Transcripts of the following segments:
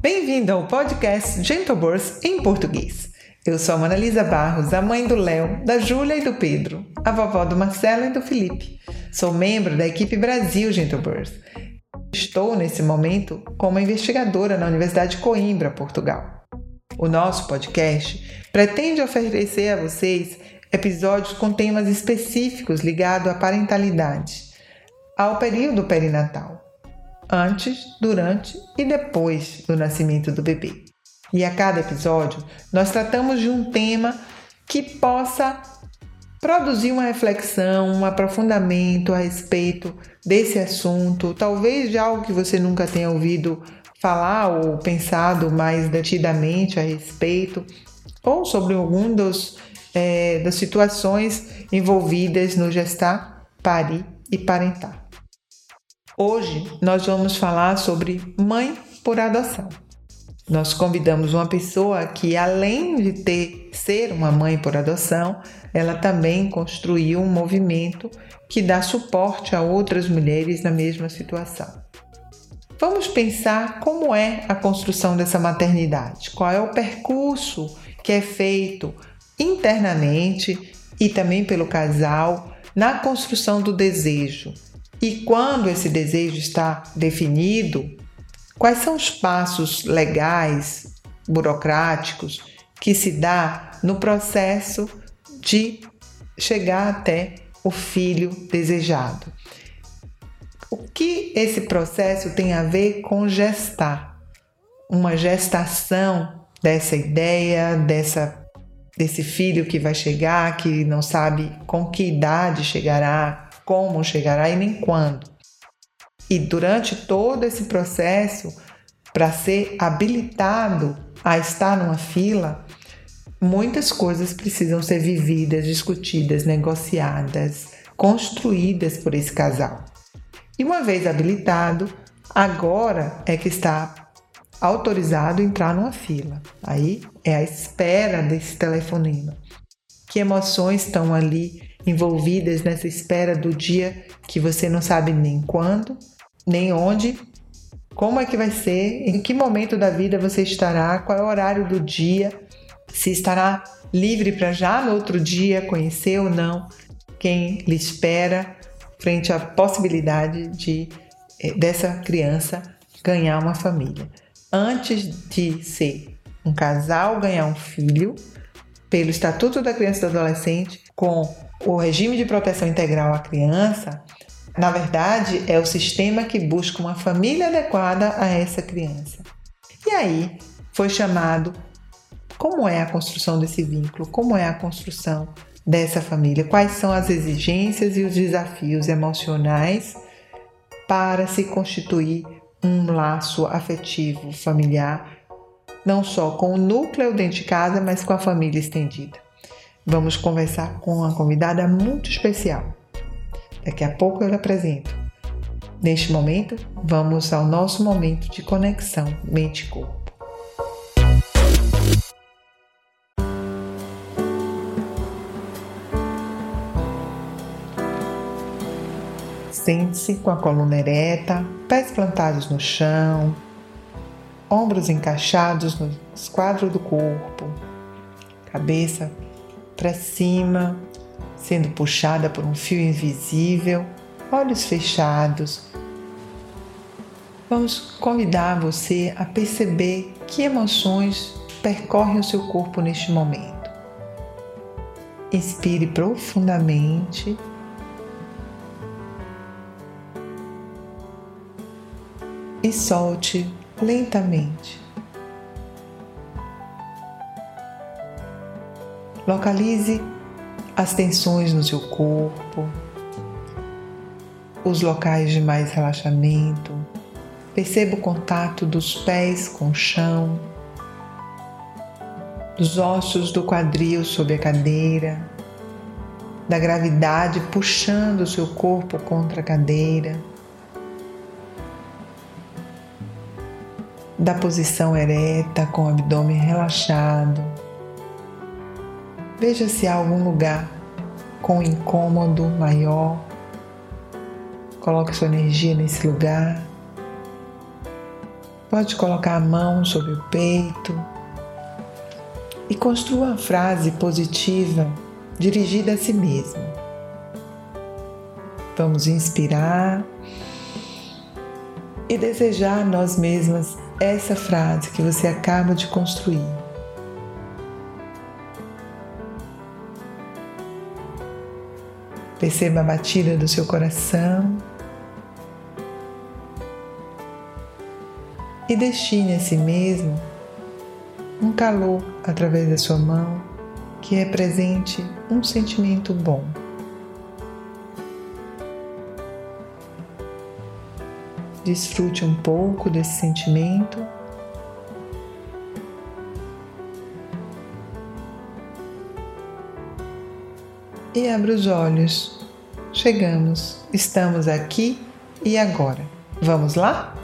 Bem-vindo ao podcast Gentle Birth em português. Eu sou a Manalisa Barros, a mãe do Léo, da Júlia e do Pedro, a vovó do Marcelo e do Felipe. Sou membro da equipe Brasil Gentle Birth. Estou, nesse momento, como investigadora na Universidade de Coimbra, Portugal. O nosso podcast pretende oferecer a vocês episódios com temas específicos ligados à parentalidade, ao período perinatal, antes, durante e depois do nascimento do bebê. E a cada episódio nós tratamos de um tema que possa produzir uma reflexão, um aprofundamento a respeito desse assunto, talvez de algo que você nunca tenha ouvido falar ou pensado mais detidamente a respeito, ou sobre algum dos é, das situações envolvidas no gestar, parir e parentar. Hoje nós vamos falar sobre mãe por adoção. Nós convidamos uma pessoa que, além de ter ser uma mãe por adoção, ela também construiu um movimento que dá suporte a outras mulheres na mesma situação. Vamos pensar como é a construção dessa maternidade, qual é o percurso que é feito internamente e também pelo casal na construção do desejo. E quando esse desejo está definido, quais são os passos legais, burocráticos que se dá no processo de chegar até o filho desejado. O que esse processo tem a ver com gestar? Uma gestação dessa ideia, dessa desse filho que vai chegar, que não sabe com que idade chegará, como chegará e nem quando. E durante todo esse processo, para ser habilitado a estar numa fila, muitas coisas precisam ser vividas, discutidas, negociadas, construídas por esse casal. E uma vez habilitado, agora é que está autorizado a entrar numa fila. Aí é a espera desse telefonema. Que emoções estão ali envolvidas nessa espera do dia que você não sabe nem quando, nem onde, como é que vai ser, em que momento da vida você estará, qual é o horário do dia, se estará livre para já no outro dia conhecer ou não quem lhe espera frente à possibilidade de eh, dessa criança ganhar uma família. Antes de ser um casal ganhar um filho, pelo Estatuto da Criança e do Adolescente, com o regime de proteção integral à criança, na verdade é o sistema que busca uma família adequada a essa criança. E aí foi chamado como é a construção desse vínculo, como é a construção dessa família, quais são as exigências e os desafios emocionais para se constituir um laço afetivo familiar, não só com o núcleo dentro de casa, mas com a família estendida. Vamos conversar com uma convidada muito especial. Daqui a pouco eu lhe apresento. Neste momento, vamos ao nosso momento de conexão mente-corpo. Sente-se com a coluna ereta, pés plantados no chão, ombros encaixados no esquadro do corpo, cabeça para cima, sendo puxada por um fio invisível, olhos fechados. Vamos convidar você a perceber que emoções percorrem o seu corpo neste momento. Inspire profundamente e solte lentamente. Localize as tensões no seu corpo, os locais de mais relaxamento. Perceba o contato dos pés com o chão, dos ossos do quadril sob a cadeira, da gravidade puxando o seu corpo contra a cadeira da posição ereta com o abdômen relaxado. Veja se há algum lugar com incômodo maior. Coloque sua energia nesse lugar. Pode colocar a mão sobre o peito e construa uma frase positiva dirigida a si mesmo. Vamos inspirar e desejar a nós mesmas essa frase que você acaba de construir. Perceba a batida do seu coração e destine a si mesmo um calor através da sua mão que represente um sentimento bom. Desfrute um pouco desse sentimento. E abra os olhos. Chegamos, estamos aqui e agora. Vamos lá?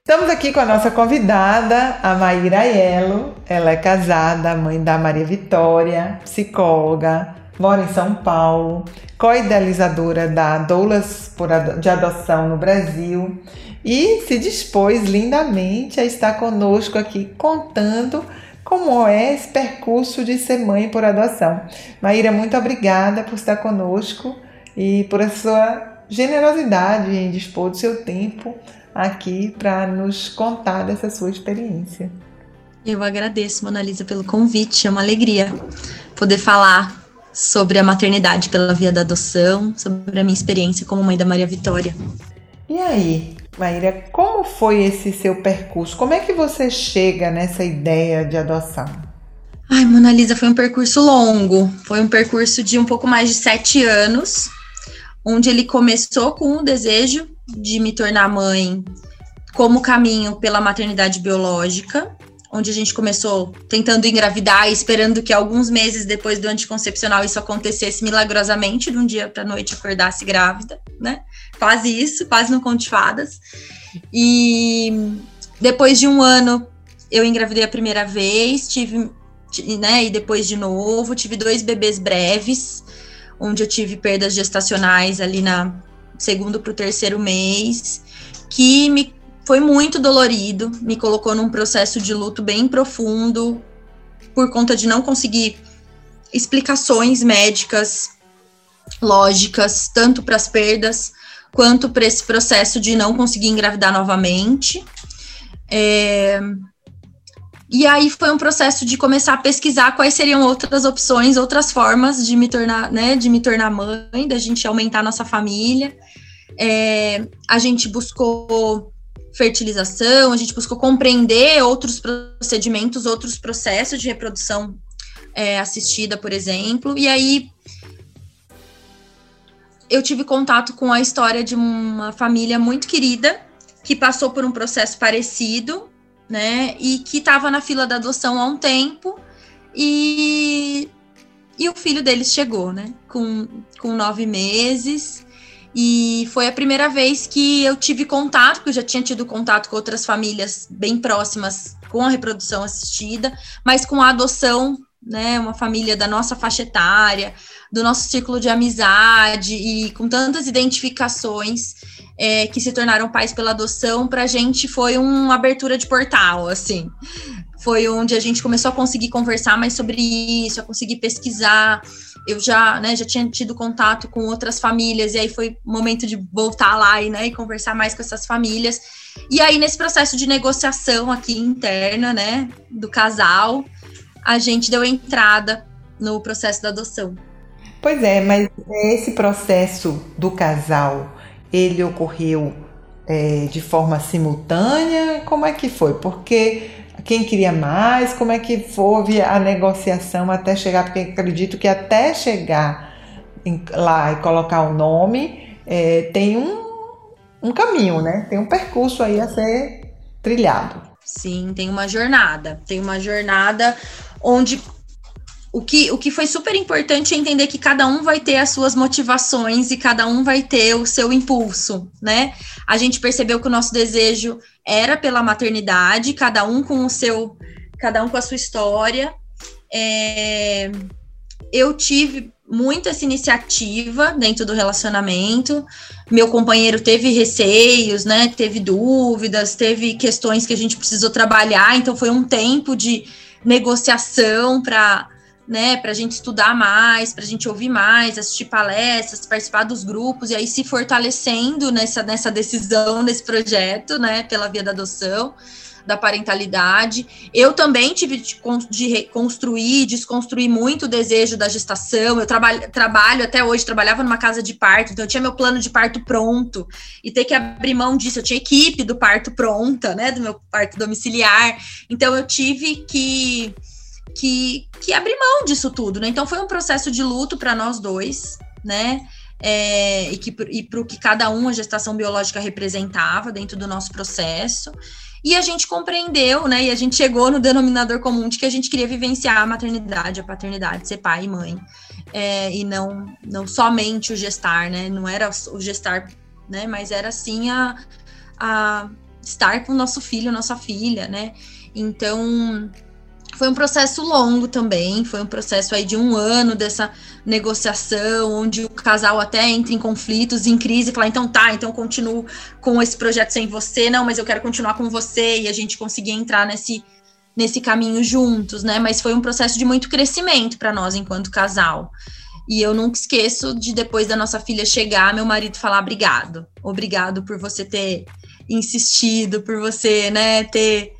Estamos aqui com a nossa convidada, a Maíra Aiello. Ela é casada, mãe da Maria Vitória, psicóloga, mora em São Paulo, co-idealizadora da Doulas de Adoção no Brasil e se dispôs lindamente a estar conosco aqui contando como é esse percurso de ser mãe por adoção. Maíra, muito obrigada por estar conosco e por a sua generosidade em dispor do seu tempo aqui para nos contar dessa sua experiência. Eu agradeço, Mona Lisa, pelo convite. É uma alegria poder falar sobre a maternidade pela via da adoção, sobre a minha experiência como mãe da Maria Vitória. E aí, Maíra, como foi esse seu percurso? Como é que você chega nessa ideia de adoção? Ai, Mona Lisa, foi um percurso longo. Foi um percurso de um pouco mais de sete anos, onde ele começou com o desejo de me tornar mãe como caminho pela maternidade biológica, onde a gente começou tentando engravidar esperando que alguns meses depois do anticoncepcional isso acontecesse milagrosamente, de um dia para noite acordasse grávida, né? Quase isso, quase no conto fadas. E depois de um ano eu engravidei a primeira vez, tive, né, e depois de novo, tive dois bebês breves, onde eu tive perdas gestacionais ali na segundo para o terceiro mês, que me foi muito dolorido, me colocou num processo de luto bem profundo, por conta de não conseguir explicações médicas lógicas, tanto para as perdas quanto para esse processo de não conseguir engravidar novamente. É, e aí foi um processo de começar a pesquisar quais seriam outras opções, outras formas de me tornar, né, de me tornar mãe, da gente aumentar nossa família. É, a gente buscou fertilização, a gente buscou compreender outros procedimentos, outros processos de reprodução é, assistida, por exemplo. E aí eu tive contato com a história de uma família muito querida que passou por um processo parecido né? E que estava na fila da adoção há um tempo e, e o filho deles chegou, né? Com, com nove meses. E foi a primeira vez que eu tive contato, porque eu já tinha tido contato com outras famílias bem próximas com a reprodução assistida, mas com a adoção, né? Uma família da nossa faixa etária, do nosso círculo de amizade e com tantas identificações é, que se tornaram pais pela adoção, para a gente foi uma abertura de portal, assim. Foi onde a gente começou a conseguir conversar mais sobre isso, a conseguir pesquisar. Eu já, né, já tinha tido contato com outras famílias, e aí foi momento de voltar lá e, né, e conversar mais com essas famílias. E aí, nesse processo de negociação aqui interna, né, do casal, a gente deu entrada no processo da adoção. Pois é, mas esse processo do casal ele ocorreu é, de forma simultânea? Como é que foi? Porque quem queria mais? Como é que foi a negociação até chegar? Porque acredito que até chegar em, lá e colocar o nome é, tem um, um caminho, né? Tem um percurso aí a ser trilhado. Sim, tem uma jornada. Tem uma jornada onde o que, o que foi super importante é entender que cada um vai ter as suas motivações e cada um vai ter o seu impulso, né? A gente percebeu que o nosso desejo era pela maternidade, cada um com o seu cada um com a sua história. É, eu tive muito essa iniciativa dentro do relacionamento. Meu companheiro teve receios, né? Teve dúvidas, teve questões que a gente precisou trabalhar. Então foi um tempo de negociação para né, para a gente estudar mais, para a gente ouvir mais, assistir palestras, participar dos grupos e aí se fortalecendo nessa, nessa decisão, nesse projeto, né, pela via da adoção da parentalidade. Eu também tive de, reconstruir, desconstruir muito o desejo da gestação. Eu trabalho, trabalho até hoje, trabalhava numa casa de parto, então eu tinha meu plano de parto pronto e ter que abrir mão disso. Eu tinha equipe do parto pronta, né, do meu parto domiciliar. Então eu tive que que, que abrir mão disso tudo, né? Então foi um processo de luto para nós dois, né? É, e, que, e para o que cada um a gestação biológica representava dentro do nosso processo. E a gente compreendeu, né? E a gente chegou no denominador comum de que a gente queria vivenciar a maternidade, a paternidade, ser pai e mãe. É, e não, não somente o gestar, né? Não era o gestar, né? Mas era sim a, a estar com o nosso filho, nossa filha, né? Então, foi um processo longo também, foi um processo aí de um ano dessa negociação, onde o casal até entra em conflitos, em crise, fala, então tá, então continuo com esse projeto sem você, não, mas eu quero continuar com você, e a gente conseguir entrar nesse, nesse caminho juntos, né? Mas foi um processo de muito crescimento para nós enquanto casal. E eu nunca esqueço de depois da nossa filha chegar, meu marido falar obrigado. Obrigado por você ter insistido, por você, né, ter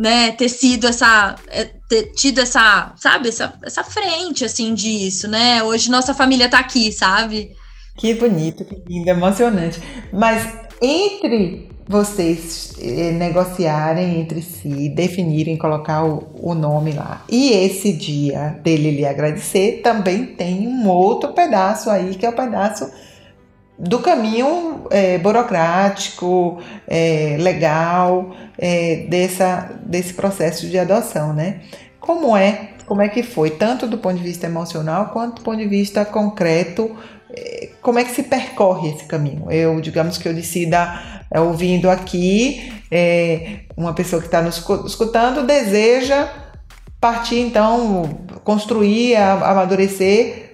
né, ter sido essa, é, ter tido essa, sabe, essa, essa frente, assim, disso, né? Hoje nossa família tá aqui, sabe? Que bonito, que lindo, emocionante. Mas entre vocês eh, negociarem entre si, definirem, colocar o, o, nome lá, e esse dia dele lhe agradecer, também tem um outro pedaço aí, que é o pedaço do caminho é, burocrático, é, legal, é, dessa, desse processo de adoção, né? Como é, como é que foi, tanto do ponto de vista emocional quanto do ponto de vista concreto, é, como é que se percorre esse caminho? Eu, digamos que eu decida, é, ouvindo aqui, é, uma pessoa que está nos escutando deseja partir, então, construir, amadurecer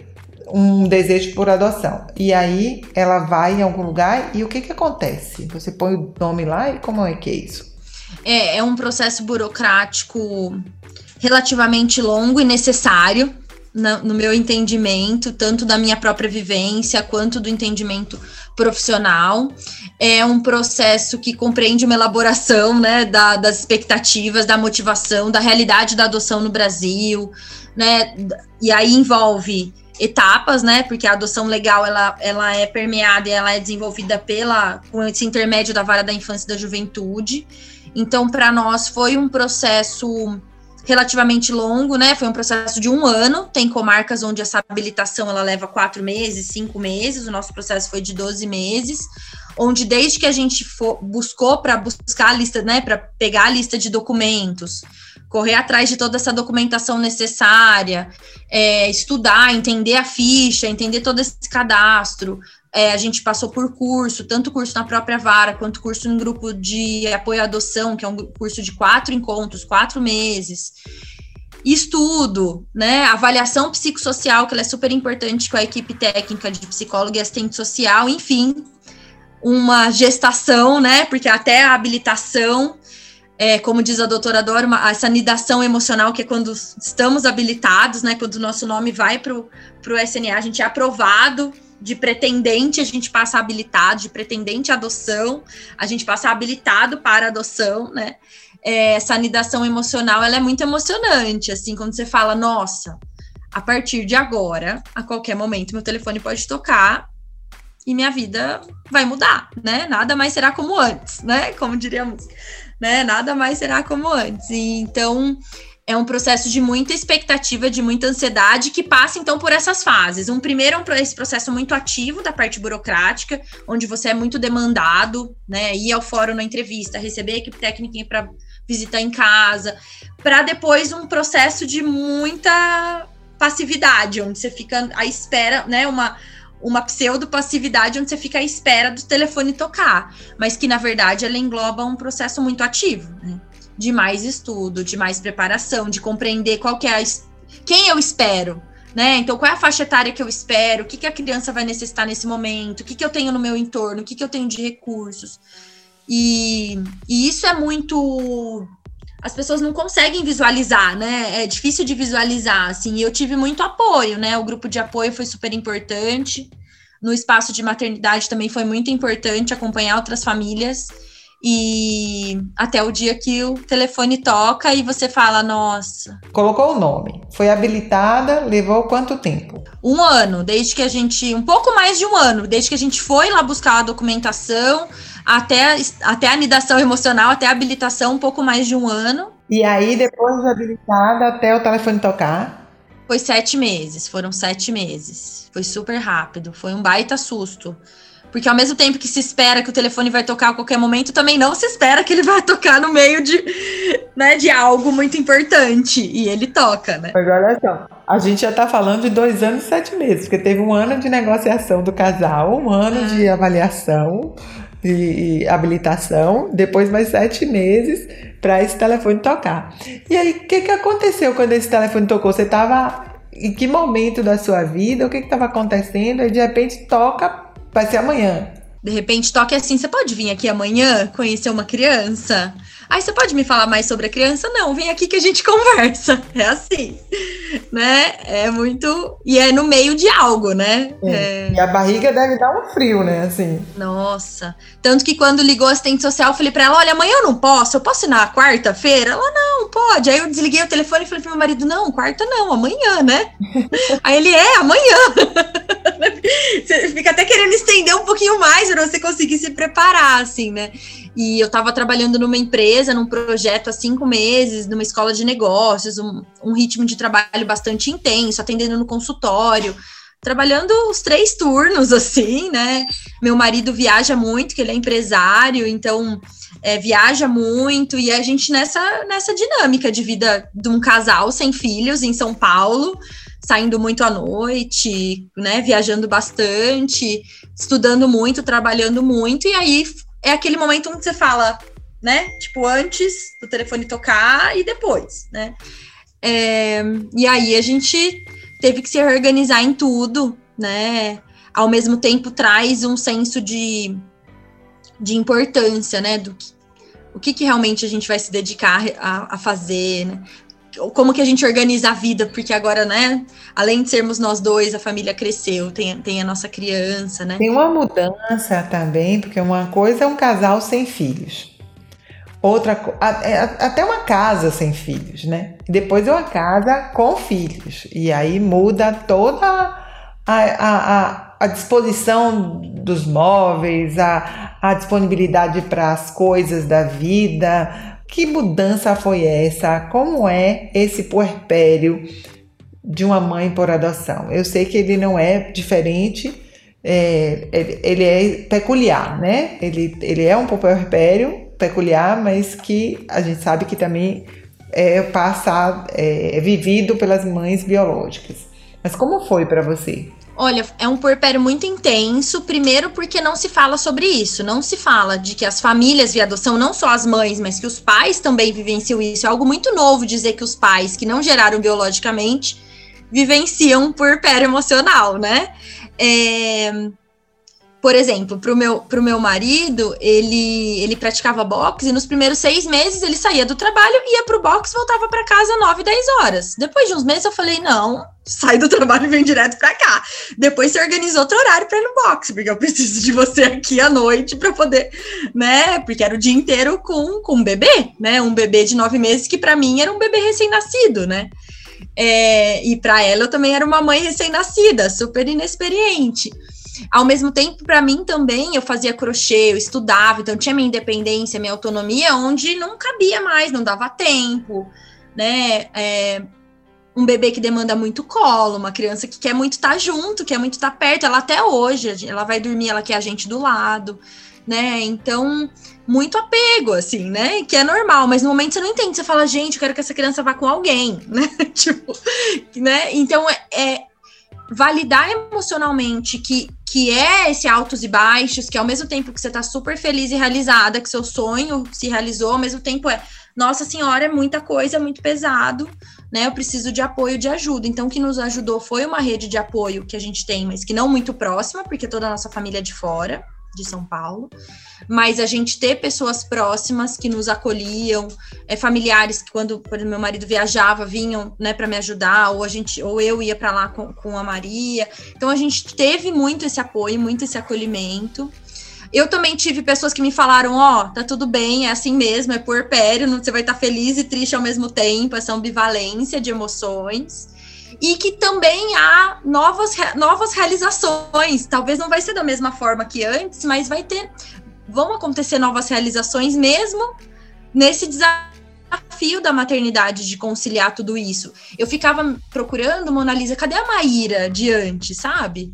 um desejo por adoção. E aí ela vai em algum lugar e o que que acontece? Você põe o nome lá e como é que é isso? É, é um processo burocrático relativamente longo e necessário, no, meu entendimento, tanto da minha própria vivência quanto do entendimento profissional. É um processo que compreende uma elaboração né, da, das expectativas, da motivação, da realidade da adoção no Brasil, né? E aí envolve etapas, né? Porque a adoção legal ela, ela é permeada e ela é desenvolvida pela com esse intermédio da vara da infância e da juventude. Então, para nós foi um processo relativamente longo, né? Foi um processo de um ano. Tem comarcas onde essa habilitação ela leva quatro meses, cinco meses. O nosso processo foi de 12 meses, onde desde que a gente for, buscou para buscar a lista, né? Para pegar a lista de documentos, correr atrás de toda essa documentação necessária, é, estudar, entender a ficha, entender todo esse cadastro. É, a gente passou por curso, tanto curso na própria vara, quanto curso em grupo de apoio à adoção, que é um curso de quatro encontros, quatro meses. Estudo, né? Avaliação psicossocial, que é super importante com a equipe técnica de psicólogo e assistente social, enfim, uma gestação, né? Porque até a habilitação é, como diz a doutora Dora, essa nidação emocional, que é quando estamos habilitados, né? Quando o nosso nome vai para o SNA, a gente é aprovado de pretendente, a gente passa habilitado, de pretendente adoção, a gente passa habilitado para adoção, né? É, essa nidação emocional, ela é muito emocionante, assim, quando você fala, nossa, a partir de agora, a qualquer momento, meu telefone pode tocar e minha vida vai mudar, né? Nada mais será como antes, né? Como diríamos né? Nada mais será como antes. E, então, é um processo de muita expectativa, de muita ansiedade, que passa então por essas fases. Um primeiro é esse processo muito ativo da parte burocrática, onde você é muito demandado, né? Ir ao fórum na entrevista, receber a equipe técnica para visitar em casa, para depois um processo de muita passividade, onde você fica à espera, né? Uma uma pseudo-passividade onde você fica à espera do telefone tocar, mas que na verdade ela engloba um processo muito ativo, né? De mais estudo, de mais preparação, de compreender qual que é a, quem eu espero, né? Então, qual é a faixa etária que eu espero? O que, que a criança vai necessitar nesse momento? O que, que eu tenho no meu entorno? O que, que eu tenho de recursos? E, e isso é muito. As pessoas não conseguem visualizar, né? É difícil de visualizar, assim. E eu tive muito apoio, né? O grupo de apoio foi super importante. No espaço de maternidade também foi muito importante acompanhar outras famílias e até o dia que o telefone toca e você fala, nossa. Colocou o nome, foi habilitada, levou quanto tempo? Um ano, desde que a gente. Um pouco mais de um ano, desde que a gente foi lá buscar a documentação, até, até a anidação emocional, até a habilitação, um pouco mais de um ano. E aí, depois de habilitada, até o telefone tocar? Foi sete meses, foram sete meses. Foi super rápido, foi um baita susto. Porque ao mesmo tempo que se espera que o telefone vai tocar a qualquer momento, também não se espera que ele vai tocar no meio de, né, de algo muito importante. E ele toca, né? Mas olha só, a gente já tá falando de dois anos e sete meses, porque teve um ano de negociação do casal, um ano é. de avaliação e habilitação, depois mais sete meses para esse telefone tocar. E aí, o que, que aconteceu quando esse telefone tocou? Você estava em que momento da sua vida? O que estava acontecendo? E de repente toca Vai ser amanhã. De repente toque assim, você pode vir aqui amanhã conhecer uma criança? Aí você pode me falar mais sobre a criança? Não, vem aqui que a gente conversa. É assim, né? É muito. E é no meio de algo, né? É. E a barriga deve dar um frio, né? Assim. Nossa. Tanto que quando ligou a assistente social, eu falei pra ela: olha, amanhã eu não posso, eu posso ir na quarta-feira? Ela, não, pode. Aí eu desliguei o telefone e falei pro meu marido: não, quarta não, amanhã, né? Aí ele é, amanhã. você fica até querendo estender um pouquinho mais para você conseguir se preparar, assim, né? E eu estava trabalhando numa empresa, num projeto há cinco meses, numa escola de negócios, um, um ritmo de trabalho bastante intenso, atendendo no consultório, trabalhando os três turnos, assim, né? Meu marido viaja muito, que ele é empresário, então é, viaja muito, e a gente nessa, nessa dinâmica de vida de um casal sem filhos em São Paulo, saindo muito à noite, né? Viajando bastante, estudando muito, trabalhando muito, e aí é aquele momento onde você fala, né? Tipo, antes do telefone tocar e depois, né? É, e aí a gente teve que se reorganizar em tudo, né? Ao mesmo tempo traz um senso de, de importância, né? Do que, o que, que realmente a gente vai se dedicar a, a fazer, né? como que a gente organiza a vida, porque agora, né, além de sermos nós dois, a família cresceu, tem, tem a nossa criança, né? Tem uma mudança também, porque uma coisa é um casal sem filhos. Outra, é, até uma casa sem filhos, né? Depois é uma casa com filhos. E aí muda toda a, a, a disposição dos móveis, a, a disponibilidade para as coisas da vida, que mudança foi essa? Como é esse puerpério de uma mãe por adoção? Eu sei que ele não é diferente, é, ele, ele, é peculiar, né? Ele, ele é um puerpério peculiar, mas que a gente sabe que também é passado, é, é vivido pelas mães biológicas. Mas como foi para você? Olha, é um porpério muito intenso, primeiro porque não se fala sobre isso, não se fala de que as famílias via adoção, não só as mães, mas que os pais também vivenciam isso. É algo muito novo dizer que os pais que não geraram biologicamente vivenciam um porpério emocional, né? É, por exemplo, para o meu, pro meu marido, ele, ele praticava boxe e nos primeiros seis meses ele saía do trabalho, ia para o boxe voltava para casa nove, dez horas. Depois de uns meses eu falei, não, sai do trabalho e vem direto para cá. Depois você organizou outro horário para ir no boxe, porque eu preciso de você aqui à noite para poder, né? Porque era o dia inteiro com, com um bebê, né? Um bebê de nove meses que para mim era um bebê recém-nascido, né? É, e para ela eu também era uma mãe recém-nascida, super inexperiente. Ao mesmo tempo, para mim também, eu fazia crochê, eu estudava, então tinha minha independência, minha autonomia, onde não cabia mais, não dava tempo, né? É, um bebê que demanda muito colo, uma criança que quer muito estar tá junto, quer muito estar tá perto, ela até hoje, ela vai dormir, ela quer a gente do lado, né? Então, muito apego, assim, né? Que é normal, mas no momento você não entende, você fala, gente, eu quero que essa criança vá com alguém, né? tipo, né? Então, é, é validar emocionalmente que que é esse altos e baixos, que ao mesmo tempo que você tá super feliz e realizada, que seu sonho se realizou, ao mesmo tempo é, nossa senhora, é muita coisa, é muito pesado, né? Eu preciso de apoio, de ajuda. Então, o que nos ajudou foi uma rede de apoio que a gente tem, mas que não muito próxima, porque toda a nossa família é de fora de São Paulo, mas a gente ter pessoas próximas que nos acolhiam, é, familiares que quando por exemplo, meu marido viajava vinham, né, para me ajudar, ou a gente, ou eu ia para lá com, com a Maria. Então a gente teve muito esse apoio, muito esse acolhimento. Eu também tive pessoas que me falaram: Ó, oh, tá tudo bem, é assim mesmo, é puerpério, você vai estar tá feliz e triste ao mesmo tempo, essa ambivalência de emoções e que também há novas, novas realizações. Talvez não vai ser da mesma forma que antes, mas vai ter. Vão acontecer novas realizações mesmo nesse desafio da maternidade de conciliar tudo isso. Eu ficava procurando, Mona Lisa, cadê a Maíra de antes, sabe?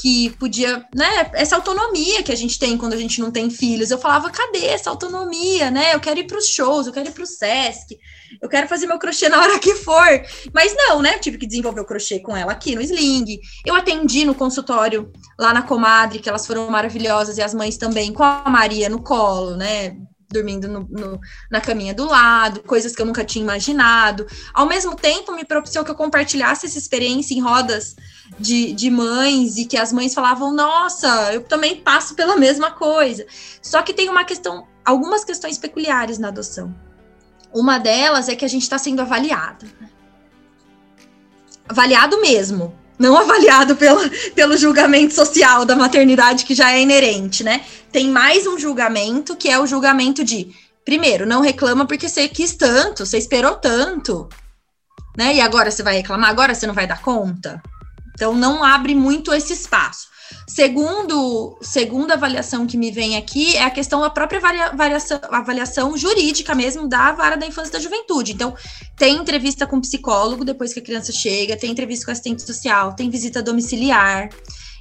que podia, né, essa autonomia que a gente tem quando a gente não tem filhos. Eu falava, cadê essa autonomia, né? Eu quero ir para os shows, eu quero ir para o SESC, eu quero fazer meu crochê na hora que for. Mas não, né? Eu tive que desenvolver o crochê com ela aqui no Sling. Eu atendi no consultório lá na Comadre, que elas foram maravilhosas, e as mães também, com a Maria no colo, né? dormindo no, no, na caminha do lado, coisas que eu nunca tinha imaginado. Ao mesmo tempo, me propiciou que eu compartilhasse essa experiência em rodas de, de mães e que as mães falavam: Nossa, eu também passo pela mesma coisa. Só que tem uma questão, algumas questões peculiares na adoção. Uma delas é que a gente está sendo avaliado. Avaliado mesmo, não avaliado pelo, pelo julgamento social da maternidade que já é inerente, né? Tem mais um julgamento que é o julgamento de, primeiro, não reclama porque você quis tanto, você esperou tanto, né? E agora você vai reclamar, agora você não vai dar conta. Então não abre muito esse espaço. Segundo, segunda avaliação que me vem aqui é a questão da própria avaliação, avaliação jurídica mesmo da vara da infância e da juventude. Então, tem entrevista com psicólogo depois que a criança chega, tem entrevista com assistente social, tem visita domiciliar.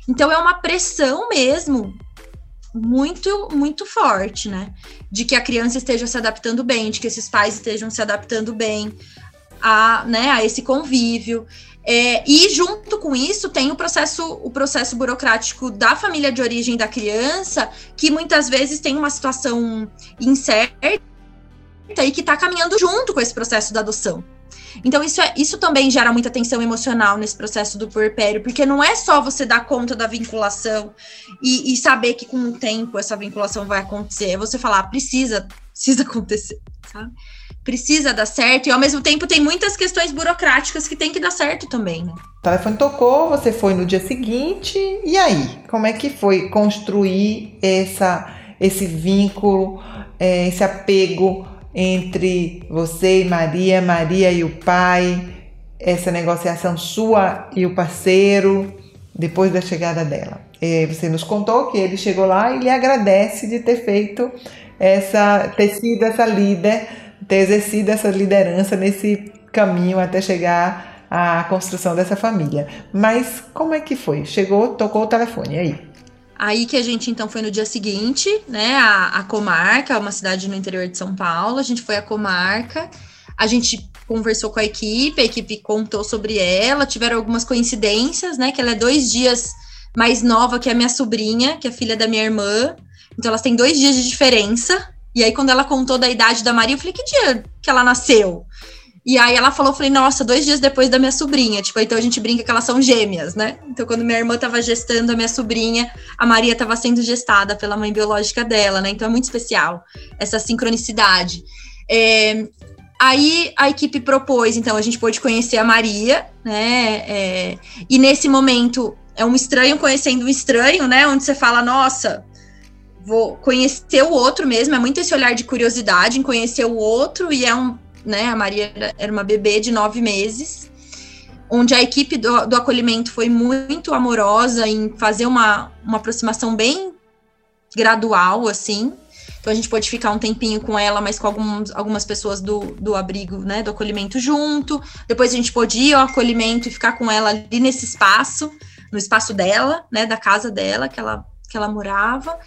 Então, é uma pressão mesmo muito, muito forte, né? De que a criança esteja se adaptando bem, de que esses pais estejam se adaptando bem a, né, a esse convívio. É, e junto com isso tem o processo, o processo burocrático da família de origem da criança, que muitas vezes tem uma situação incerta e que está caminhando junto com esse processo da adoção. Então, isso, é, isso também gera muita tensão emocional nesse processo do puerpério, porque não é só você dar conta da vinculação e, e saber que com o tempo essa vinculação vai acontecer, é você falar, precisa, precisa acontecer, sabe? Precisa dar certo e ao mesmo tempo tem muitas questões burocráticas que tem que dar certo também. Né? O telefone tocou, você foi no dia seguinte e aí, como é que foi construir essa esse vínculo, é, esse apego entre você e Maria, Maria e o pai, essa negociação sua e o parceiro depois da chegada dela? É, você nos contou que ele chegou lá e lhe agradece de ter feito essa, ter sido essa líder ter exercido essa liderança nesse caminho até chegar à construção dessa família. Mas como é que foi? Chegou, tocou o telefone, e aí? Aí que a gente então foi no dia seguinte, né, a, a Comarca, uma cidade no interior de São Paulo, a gente foi à Comarca, a gente conversou com a equipe, a equipe contou sobre ela, tiveram algumas coincidências, né, que ela é dois dias mais nova que a minha sobrinha, que é filha da minha irmã, então elas têm dois dias de diferença, e aí, quando ela contou da idade da Maria, eu falei, que dia que ela nasceu? E aí ela falou, eu falei, nossa, dois dias depois da minha sobrinha. Tipo, então a gente brinca que elas são gêmeas, né? Então, quando minha irmã tava gestando a minha sobrinha, a Maria tava sendo gestada pela mãe biológica dela, né? Então é muito especial essa sincronicidade. É, aí a equipe propôs, então, a gente pôde conhecer a Maria, né? É, e nesse momento é um estranho conhecendo um estranho, né? Onde você fala, nossa, vou conhecer o outro mesmo, é muito esse olhar de curiosidade em conhecer o outro, e é um, né, a Maria era uma bebê de nove meses, onde a equipe do, do acolhimento foi muito amorosa em fazer uma, uma aproximação bem gradual, assim, então a gente pode ficar um tempinho com ela, mas com alguns, algumas pessoas do, do abrigo, né, do acolhimento junto. Depois a gente pode ir ao acolhimento e ficar com ela ali nesse espaço, no espaço dela, né, da casa dela, que ela, que ela morava.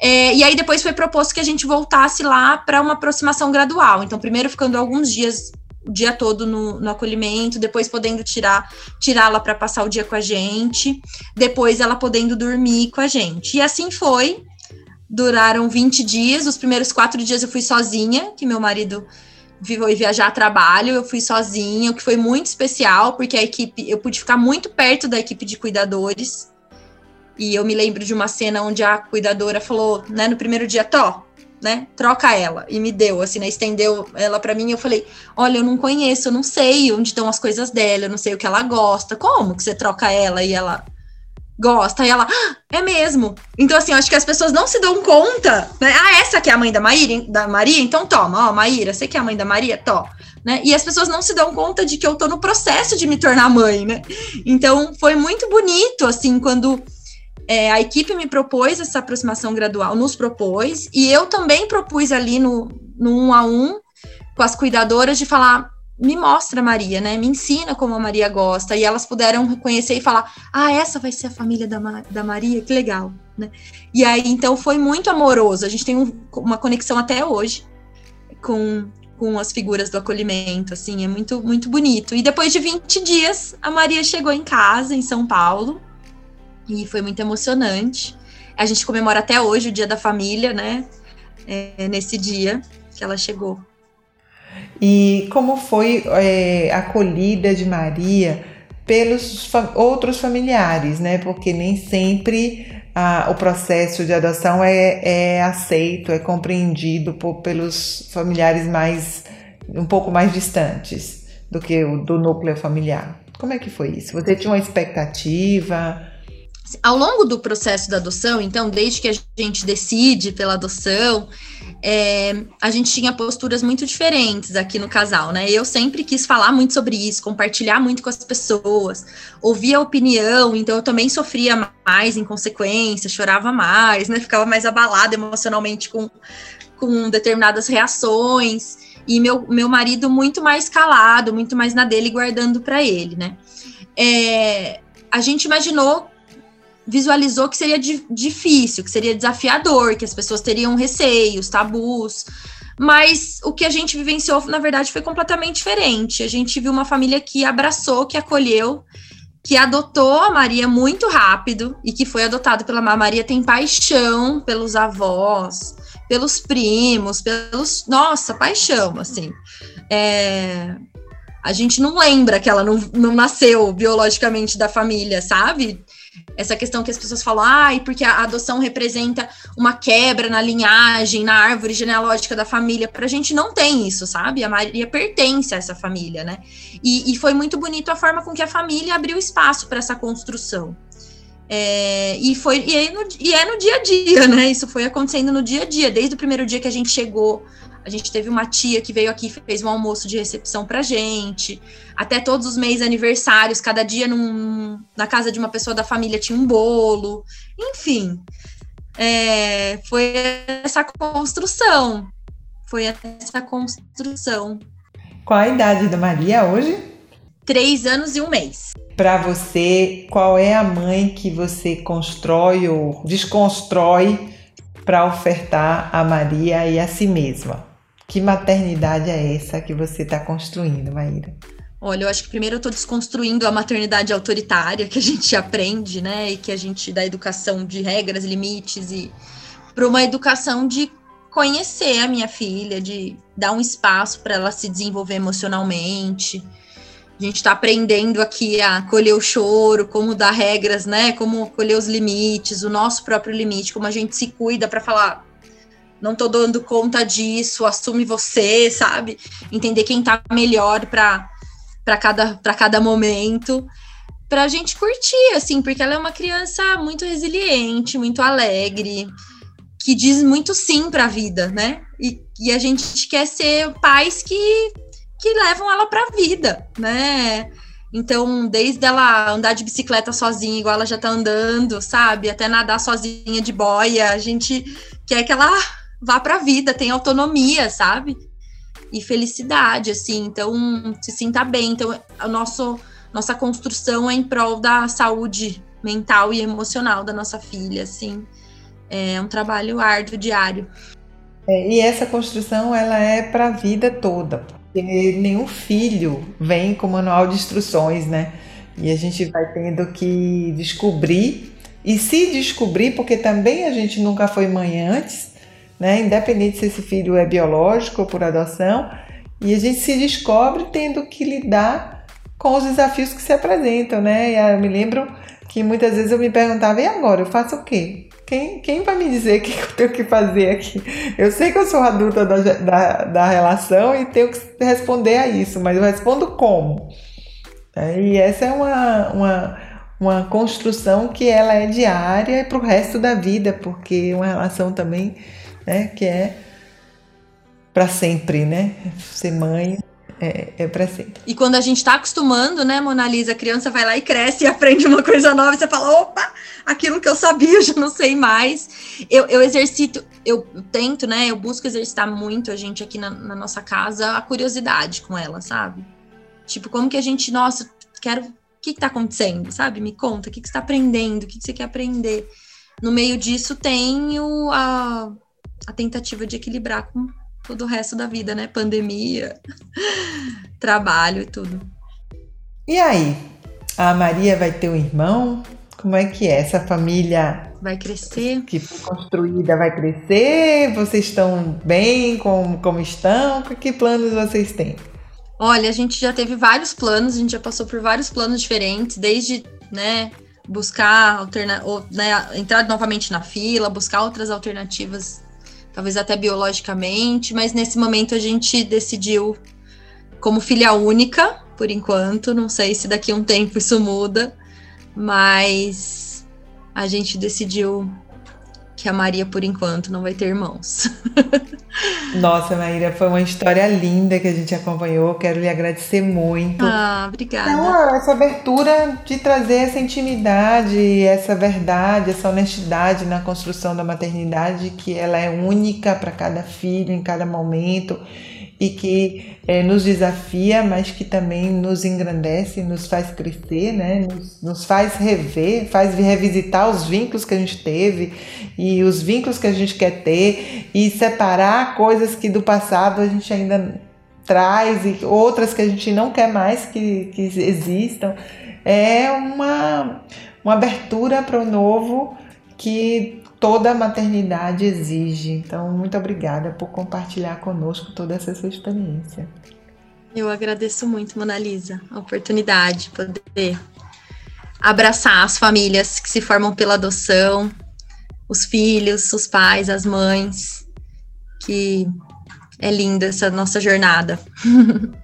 É, e aí depois foi proposto que a gente voltasse lá para uma aproximação gradual. Então, primeiro ficando alguns dias o dia todo no, no acolhimento, depois podendo tirar tirá-la para passar o dia com a gente, depois ela podendo dormir com a gente. E assim foi. Duraram 20 dias. Os primeiros quatro dias eu fui sozinha, que meu marido foi viajar a trabalho, eu fui sozinha, o que foi muito especial, porque a equipe, eu pude ficar muito perto da equipe de cuidadores. E eu me lembro de uma cena onde a cuidadora falou, né, no primeiro dia, Tó, né? Troca ela. E me deu, assim, né? Estendeu ela para mim. Eu falei: Olha, eu não conheço, eu não sei onde estão as coisas dela, eu não sei o que ela gosta. Como que você troca ela e ela gosta? E ela, ah, é mesmo. Então, assim, eu acho que as pessoas não se dão conta, né? Ah, essa aqui é a mãe da Maíra, da Maria? Então toma, ó, Maíra, você que é a mãe da Maria? Tó. Né? E as pessoas não se dão conta de que eu tô no processo de me tornar mãe, né? Então, foi muito bonito, assim, quando é, a equipe me propôs essa aproximação gradual, nos propôs, e eu também propus ali no, no um a um com as cuidadoras de falar, me mostra Maria, né? Me ensina como a Maria gosta. E elas puderam reconhecer e falar: ah, essa vai ser a família da, da Maria, que legal, né? E aí, então, foi muito amoroso. A gente tem um, uma conexão até hoje com, com as figuras do acolhimento, assim, é muito, muito bonito. E depois de 20 dias, a Maria chegou em casa, em São Paulo, e foi muito emocionante. A gente comemora até hoje o Dia da Família, né? É, nesse dia que ela chegou. E como foi é, a acolhida de Maria pelos fa outros familiares, né? Porque nem sempre o processo de adoção é, é aceito, é compreendido por, pelos familiares mais um pouco mais distantes do que o do núcleo familiar. Como é que foi isso? Você tinha uma expectativa? Ao longo do processo da adoção, então, desde que a gente decide pela adoção, é, a gente tinha posturas muito diferentes aqui no casal, né? Eu sempre quis falar muito sobre isso, compartilhar muito com as pessoas, ouvir a opinião, então eu também sofria mais em consequência, chorava mais, né? Ficava mais abalada emocionalmente com, com determinadas reações, e meu, meu marido muito mais calado, muito mais na dele, guardando para ele, né? É, a gente imaginou visualizou que seria di difícil, que seria desafiador, que as pessoas teriam receios, tabus. Mas o que a gente vivenciou, na verdade, foi completamente diferente. A gente viu uma família que abraçou, que acolheu, que adotou a Maria muito rápido e que foi adotado pela Maria tem paixão pelos avós, pelos primos, pelos nossa paixão assim. É... A gente não lembra que ela não, não nasceu biologicamente da família, sabe? Essa questão que as pessoas falam, ah, porque a adoção representa uma quebra na linhagem, na árvore genealógica da família. Pra gente não tem isso, sabe? A Maria pertence a essa família, né? E, e foi muito bonito a forma com que a família abriu espaço para essa construção. É, e foi e é, no, e é no dia a dia, né? Isso foi acontecendo no dia a dia, desde o primeiro dia que a gente chegou a gente teve uma tia que veio aqui fez um almoço de recepção pra gente. Até todos os meses aniversários, cada dia num, na casa de uma pessoa da família tinha um bolo. Enfim, é, foi essa construção. Foi essa construção. Qual a idade da Maria hoje? Três anos e um mês. Para você, qual é a mãe que você constrói ou desconstrói para ofertar a Maria e a si mesma? Que maternidade é essa que você está construindo, Maíra? Olha, eu acho que primeiro eu estou desconstruindo a maternidade autoritária que a gente aprende, né? E que a gente da educação de regras, limites e para uma educação de conhecer a minha filha, de dar um espaço para ela se desenvolver emocionalmente. A gente está aprendendo aqui a colher o choro, como dar regras, né? Como colher os limites, o nosso próprio limite, como a gente se cuida para falar, não tô dando conta disso, assume você, sabe? Entender quem tá melhor para para cada para cada momento, pra gente curtir assim, porque ela é uma criança muito resiliente, muito alegre, que diz muito sim para a vida, né? E, e a gente quer ser pais que que levam ela para a vida, né? Então, desde ela andar de bicicleta sozinha, igual ela já tá andando, sabe? Até nadar sozinha de boia, a gente quer que ela vá para a vida, tenha autonomia, sabe? E felicidade, assim. Então, se sinta bem. Então, a nosso, nossa construção é em prol da saúde mental e emocional da nossa filha, assim. É um trabalho árduo, diário. É, e essa construção, ela é para a vida toda. porque nenhum filho vem com manual de instruções, né? E a gente vai tendo que descobrir e se descobrir, porque também a gente nunca foi mãe antes, né? Independente se esse filho é biológico ou por adoção, e a gente se descobre tendo que lidar com os desafios que se apresentam, né? E eu me lembro que muitas vezes eu me perguntava, e agora? Eu faço o quê? Quem, quem vai me dizer o que eu tenho que fazer aqui? Eu sei que eu sou adulta da, da, da relação e tenho que responder a isso, mas eu respondo como? E essa é uma, uma, uma construção que ela é diária para o resto da vida, porque uma relação também né, que é para sempre, né? Ser mãe é, é para sempre. E quando a gente está acostumando, né, Mona Lisa, a criança vai lá e cresce e aprende uma coisa nova, e você fala, opa, aquilo que eu sabia, eu já não sei mais. Eu, eu exercito, eu tento, né, eu busco exercitar muito a gente aqui na, na nossa casa, a curiosidade com ela, sabe? Tipo, como que a gente, nossa, quero, o que, que tá acontecendo, sabe? Me conta, o que, que você tá aprendendo, o que, que você quer aprender. No meio disso tem o, a, a tentativa de equilibrar com todo o resto da vida, né? Pandemia, trabalho e tudo. E aí? A Maria vai ter um irmão? Como é que é? Essa família vai crescer? Que foi construída vai crescer? Vocês estão bem como, como estão? Que planos vocês têm? Olha, a gente já teve vários planos, a gente já passou por vários planos diferentes, desde, né, buscar alterna ou, né, entrar novamente na fila, buscar outras alternativas talvez até biologicamente, mas nesse momento a gente decidiu como filha única, por enquanto, não sei se daqui a um tempo isso muda, mas a gente decidiu que a Maria, por enquanto, não vai ter irmãos. Nossa, Maíra, foi uma história linda que a gente acompanhou. Quero lhe agradecer muito. Ah, obrigada. Então, essa abertura de trazer essa intimidade, essa verdade, essa honestidade na construção da maternidade, que ela é única para cada filho, em cada momento e que é, nos desafia, mas que também nos engrandece, nos faz crescer, né? nos, nos faz rever, faz revisitar os vínculos que a gente teve e os vínculos que a gente quer ter e separar coisas que do passado a gente ainda traz e outras que a gente não quer mais que, que existam. É uma, uma abertura para o novo que toda a maternidade exige. Então, muito obrigada por compartilhar conosco toda essa sua experiência. Eu agradeço muito, Mona Lisa, a oportunidade de poder abraçar as famílias que se formam pela adoção, os filhos, os pais, as mães, que é linda essa nossa jornada.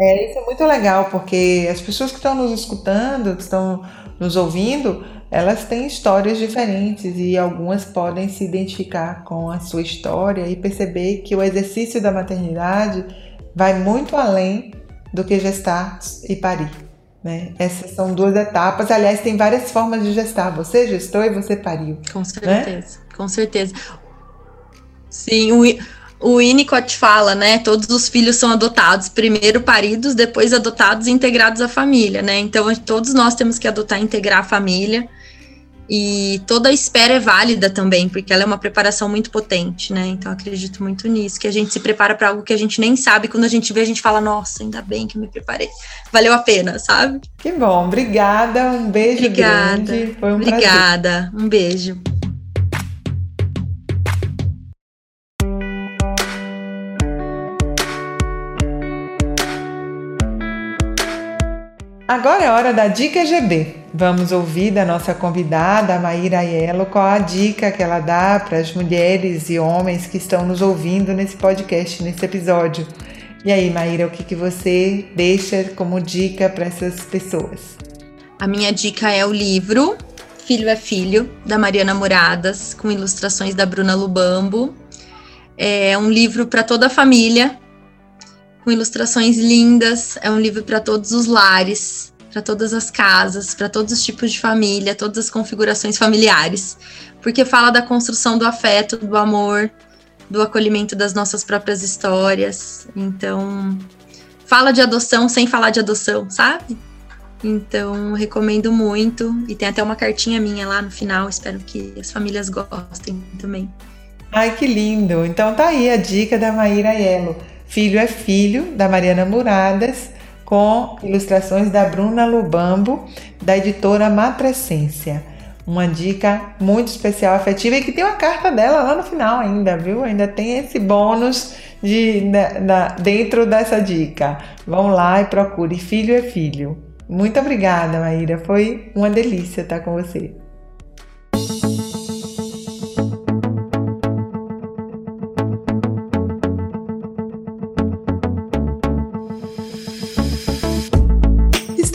É, isso é muito legal, porque as pessoas que estão nos escutando, que estão nos ouvindo, elas têm histórias diferentes e algumas podem se identificar com a sua história e perceber que o exercício da maternidade vai muito além do que gestar e parir. Né? Essas são duas etapas. Aliás, tem várias formas de gestar. Você gestou e você pariu. Com né? certeza, né? com certeza. Sim, o, o Winnicott fala, né? Todos os filhos são adotados, primeiro paridos, depois adotados e integrados à família, né? Então, todos nós temos que adotar e integrar a família. E toda a espera é válida também, porque ela é uma preparação muito potente, né? Então acredito muito nisso, que a gente se prepara para algo que a gente nem sabe, quando a gente vê, a gente fala, nossa, ainda bem que eu me preparei. Valeu a pena, sabe? Que bom, obrigada, um beijo obrigada, grande. Foi um obrigada, prazer. um beijo. Agora é hora da Dica GB. Vamos ouvir da nossa convidada, Maíra Aiello, qual a dica que ela dá para as mulheres e homens que estão nos ouvindo nesse podcast, nesse episódio. E aí, Maíra, o que, que você deixa como dica para essas pessoas? A minha dica é o livro Filho é Filho, da Mariana Muradas, com ilustrações da Bruna Lubambo. É um livro para toda a família, com ilustrações lindas. É um livro para todos os lares, para todas as casas, para todos os tipos de família, todas as configurações familiares, porque fala da construção do afeto, do amor, do acolhimento das nossas próprias histórias. Então, fala de adoção sem falar de adoção, sabe? Então, recomendo muito. E tem até uma cartinha minha lá no final. Espero que as famílias gostem também. Ai, que lindo! Então tá aí a dica da Maíra Yelo. Filho é Filho, da Mariana Muradas, com ilustrações da Bruna Lubambo, da editora Matrescência. Uma dica muito especial, afetiva e que tem uma carta dela lá no final ainda, viu? Ainda tem esse bônus de, dentro dessa dica. Vão lá e procure Filho é Filho. Muito obrigada, Maíra. Foi uma delícia estar com você.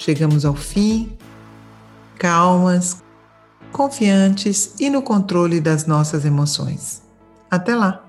Chegamos ao fim, calmas, confiantes e no controle das nossas emoções. Até lá!